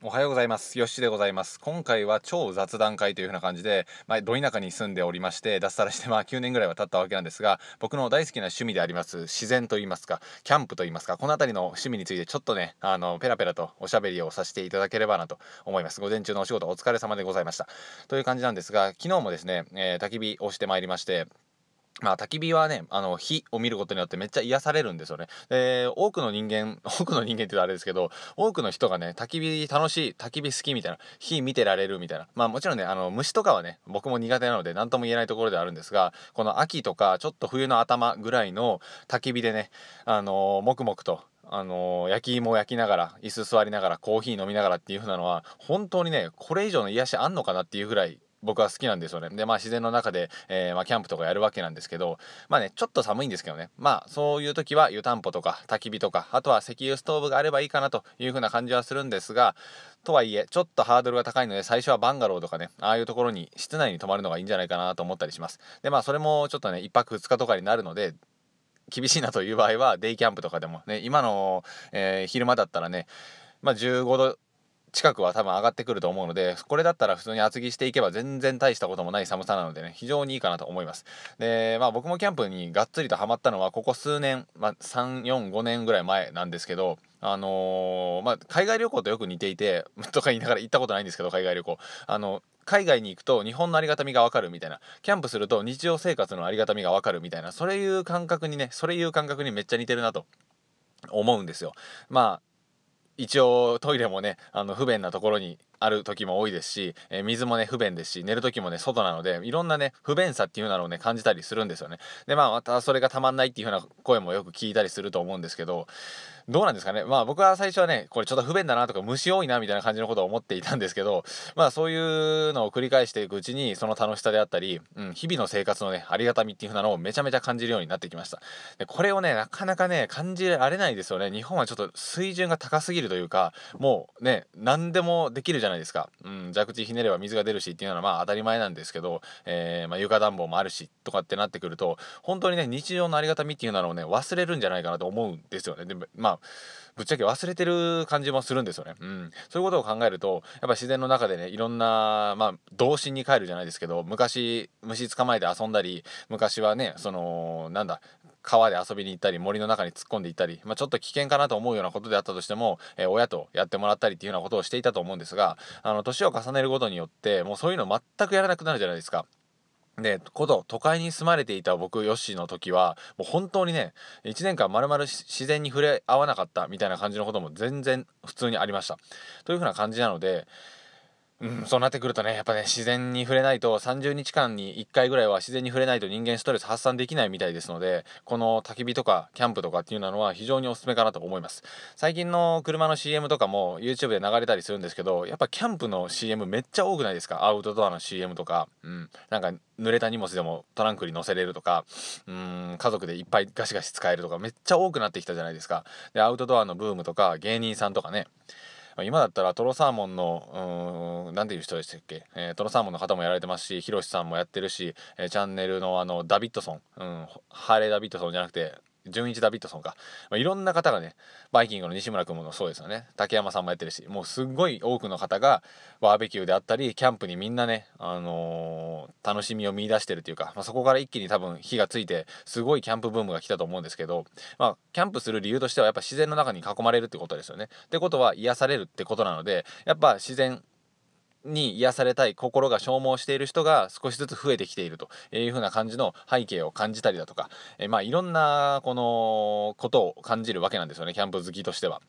おはようございます。よしでございます。今回は超雑談会という風な感じで、まあ、ど田舎に住んでおりまして、脱サラしてまあ9年ぐらいは経ったわけなんですが、僕の大好きな趣味であります、自然と言いますか、キャンプと言いますか、この辺りの趣味についてちょっとね、あの、ペラペラとおしゃべりをさせていただければなと思います。午前中のお仕事お疲れ様でございました。という感じなんですが、昨日もですね、えー、焚き火をしてまいりまして、まあ、焚き火はね、あの、火を見ることによってめっちゃ癒されるんですよね。で、多くの人間、多くの人間って言うとあれですけど、多くの人がね、焚き火楽しい、焚き火好きみたいな、火見てられるみたいな。まあもちろんね、あの、虫とかはね、僕も苦手なので何とも言えないところではあるんですが、この秋とか、ちょっと冬の頭ぐらいの焚き火でね、あの黙々と、あの、焼き芋を焼きながら椅子座りながらコーヒー飲みながらっていう風なのは本当にねこれ以上の癒しあんのかなっていうぐらい僕は好きなんですよね。で、まあ自然の中で、えー、まあキャンプとかやるわけなんですけど、まあね、ちょっと寒いんですけどね。まあそういう時は湯たんぽとか焚き火とか、あとは石油ストーブがあればいいかなという風な感じはするんですが、とはいえ、ちょっとハードルが高いので、最初はバンガローとかね、ああいうところに、室内に泊まるのがいいんじゃないかなと思ったりします。で、まあそれもちょっとね、1泊2日とかになるので、厳しいなという場合は、デイキャンプとかでもね、今の、えー、昼間だったらね、まあ15度近くは多分上がってくると思うのでこれだったら普通に厚着していけば全然大したこともない寒さなのでね非常にいいかなと思います。でまあ僕もキャンプにがっつりとハマったのはここ数年、まあ、345年ぐらい前なんですけどあのー、まあ、海外旅行とよく似ていて とか言いながら行ったことないんですけど海外旅行。あの海外に行くと日本のありがたみがわかるみたいな。キャンプすると日常生活のありがたみがわかるみたいな。それいう感覚にねそれいう感覚にめっちゃ似てるなと思うんですよ。まあ一応トイレもねあの不便なところにある時も多いですし、えー、水もね不便ですし寝る時もね外なのでいろんなね不便さっていうのをね感じたりするんですよね。でまあまたそれがたまんないっていう風な声もよく聞いたりすると思うんですけどどうなんですかね。まあ僕は最初はねこれちょっと不便だなとか虫多いなみたいな感じのことを思っていたんですけどまあそういうのを繰り返していくうちにその楽しさであったり、うん、日々の生活のねありがたみっていう風なのをめちゃめちゃ感じるようになってきました。でこれをねなかなかね感じられないですよね。日本はちょっと水準が高すぎるというかもうね何でもできるじゃないですか、うん、蛇口ひねれば水が出るしっていうのはまあ当たり前なんですけど、えー、まあ、床暖房もあるしとかってなってくると本当にね日常のありがたみっていうのをね忘れるんじゃないかなと思うんですよね。でまあぶっちゃけ忘れてる感じもするんですよね。うん。そういうことを考えると、やっぱ自然の中でね、いろんな、まあ、童心に帰るじゃないですけど、昔、虫捕まえて遊んだり、昔はね、その、なんだ、川で遊びに行ったり森の中に突っ込んでいったり、まあ、ちょっと危険かなと思うようなことであったとしても、えー、親とやってもらったりっていうようなことをしていたと思うんですがあの年を重ねることによってもうそういうの全くやらなくなるじゃないですか。で、こと都会に住まれていた僕ヨッシーの時はもう本当にね1年間まるまる自然に触れ合わなかったみたいな感じのことも全然普通にありました。というふうな感じなのでうん、そうなってくるとねやっぱね自然に触れないと30日間に1回ぐらいは自然に触れないと人間ストレス発散できないみたいですのでこの焚き火とかキャンプとかっていうのは非常におすすめかなと思います。最近の車の CM とかも YouTube で流れたりするんですけどやっぱキャンプの CM めっちゃ多くないですか？アウトドアの CM とか、うん、なんか濡れた荷物でもトランクに乗せれるとか。うん家族でいっぱいガシガシ使えるとかめっちゃ多くなってきたじゃないですか。でアウトドアのブームとか芸人さんとかね。今だったらトロサーモンの何ていう人でしたっけ、えー、トロサーモンの方もやられてますしヒロシさんもやってるし、えー、チャンネルのあのダビッドソン、うん、ハーレー・ダビッドソンじゃなくて純一ダビッドソンか、まあ、いろんな方がねバイキングの西村君もそうですよね竹山さんもやってるしもうすっごい多くの方がバーベキューであったりキャンプにみんなね、あのー、楽しみを見出してるっていうか、まあ、そこから一気に多分火がついてすごいキャンプブームが来たと思うんですけど、まあ、キャンプする理由としてはやっぱ自然の中に囲まれるってことですよね。ってことは癒されるってことなのでやっぱ自然に癒されたい心が消耗している人が少しずつ増えてきているというふうな感じの背景を感じたりだとか、えまあいろんなこのことを感じるわけなんですよねキャンプ好きとしては。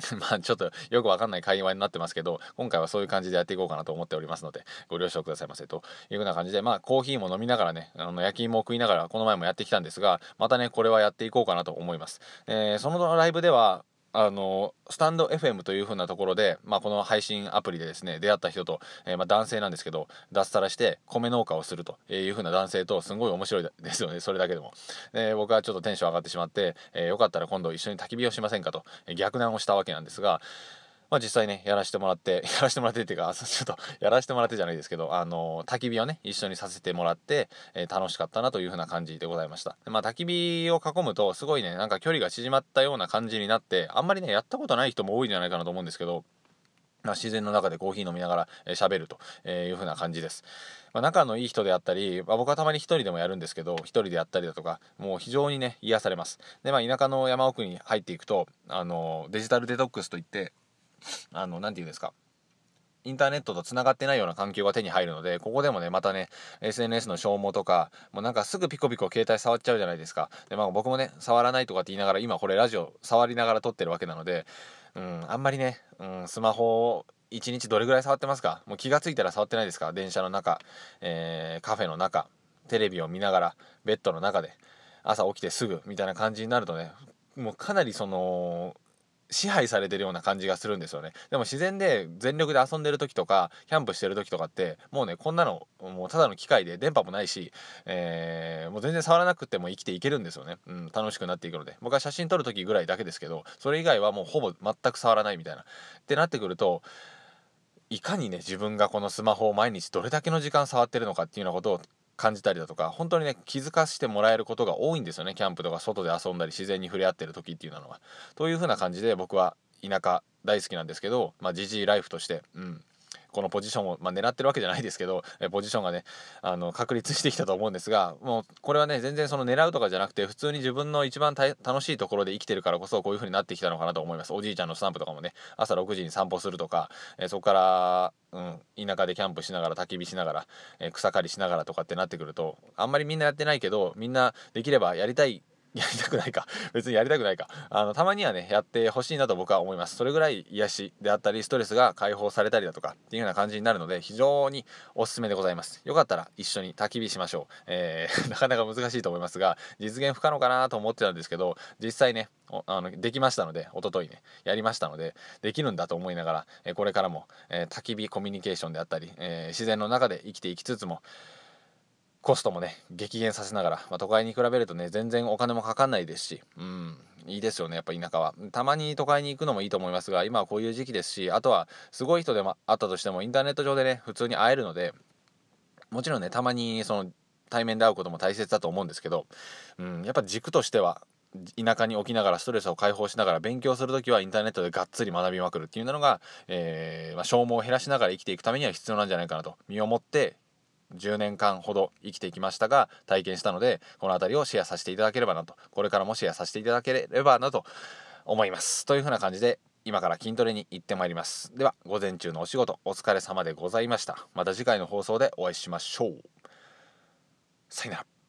まあちょっとよくわかんない会話になってますけど今回はそういう感じでやっていこうかなと思っておりますのでご了承くださいませというふうな感じでまあコーヒーも飲みながらねあの焼き芋を食いながらこの前もやってきたんですがまたねこれはやっていこうかなと思います、えー、そのライブではあのスタンド FM というふうなところで、まあ、この配信アプリでですね出会った人と、えー、まあ、男性なんですけど脱サラして米農家をするというふうな男性とすごい面白いですよねそれだけでも、で、僕はちょっとテンション上がってしまって、えよかったら今度一緒に焚き火をしませんかと。逆難をしたわけなんですがまあ、実際ねやらせてもらって やらせてもらってっていうかちょっとやらせてもらってじゃないですけどあの焚き火をね一緒にさせてもらって、えー、楽しかったなという風な感じでございました、まあ、焚き火を囲むとすごいねなんか距離が縮まったような感じになってあんまりねやったことない人も多いんじゃないかなと思うんですけどまあ、自然の中でコーヒー飲みながら喋、えー、るという風な感じです。まあ、仲のいい人であったり、まあ、僕はたまに1人でもやるんですけど1人でやったりだとかもう非常にね癒されますでまあ田舎の山奥に入っていくとあのデジタルデトックスといってあの何て言うんですか。インターネットとつながってないような環境が手に入るのでここでもねまたね SNS の消耗とかもうなんかすぐピコピコ携帯触っちゃうじゃないですか。でまあ僕もね触らないとかって言いながら今これラジオ触りながら撮ってるわけなのでうんあんまりね、うん、スマホを1日どれぐらい触ってますか？もう気が付いたら触ってないですか？電車の中、えー、カフェの中テレビを見ながらベッドの中で朝起きてすぐみたいな感じになるとねもうかなりその支配されてるような感じがするんですよね。でも自然で全力で遊んでる時とかキャンプしてる時とかってもうねこんなのもうただの機械で電波もないし、えー、もう全然触らなくても生きていけるんですよね、うん、楽しくなっていくので。僕は写真撮る時ぐらいだけですけどそれ以外はもうほぼ全く触らないみたいな。ってなってくるといかにね自分がこのスマホを毎日どれだけの時間触ってるのかっていうようなことを感じたりだとか本当にね気づかせてもらえることが多いんですよねキャンプとか外で遊んだり自然に触れ合ってる時っていうのは。というふうな感じで僕は田舎大好きなんですけどまあジジイライフとして、うん、このポジションを、まあ、狙ってるわけじゃないですけど、えポジションがねあの確立してきたと思うんですがもうこれはね全然その狙うとかじゃなくて普通に自分の一番楽しいところで生きてるからこそこういう風になってきたのかなと思います。おじいちゃんのスタンプとかもね朝6時に散歩するとか、えそこから、うん、田舎でキャンプしながら焚き火しながら、え草刈りしながらとかってなってくるとあんまりみんなやってないけどみんなできればやりたい やりたくないか。別にやりたくないか。あのたまにはねやってほしいなと僕は思います。それぐらい癒しであったりストレスが解放されたりだとかっていうような感じになるので非常におすすめでございます。よかったら一緒に焚き火しましょう、えー、なかなか難しいと思いますが実現不可能かなと思ってたんですけど実際ねあのできましたので一昨日ねやりましたのでできるんだと思いながら、えこれからも、えー、焚き火コミュニケーションであったり、えー、自然の中で生きていきつつもコストもね激減させながら、まあ、都会に比べるとね全然お金もかかんないですしうんいいですよねやっぱ田舎は。たまに都会に行くのもいいと思いますが今はこういう時期ですしあとはすごい人でもあったとしてもインターネット上でね普通に会えるのでもちろんねたまにその対面で会うことも大切だと思うんですけど、うん、やっぱ軸としては田舎に置きながらストレスを解放しながら勉強する時はインターネットでがっつり学びまくるっていうのが、えー、まあ、消耗を減らしながら生きていくためには必要なんじゃないかなと身をもって10年間ほど生きてきましたが体験したのでこの辺りをシェアさせていただければなとこれからもシェアさせていただければなと思います。というふうな感じで今から筋トレに行ってまいります。では午前中のお仕事お疲れ様でございました。また次回の放送でお会いしましょう。さよなら。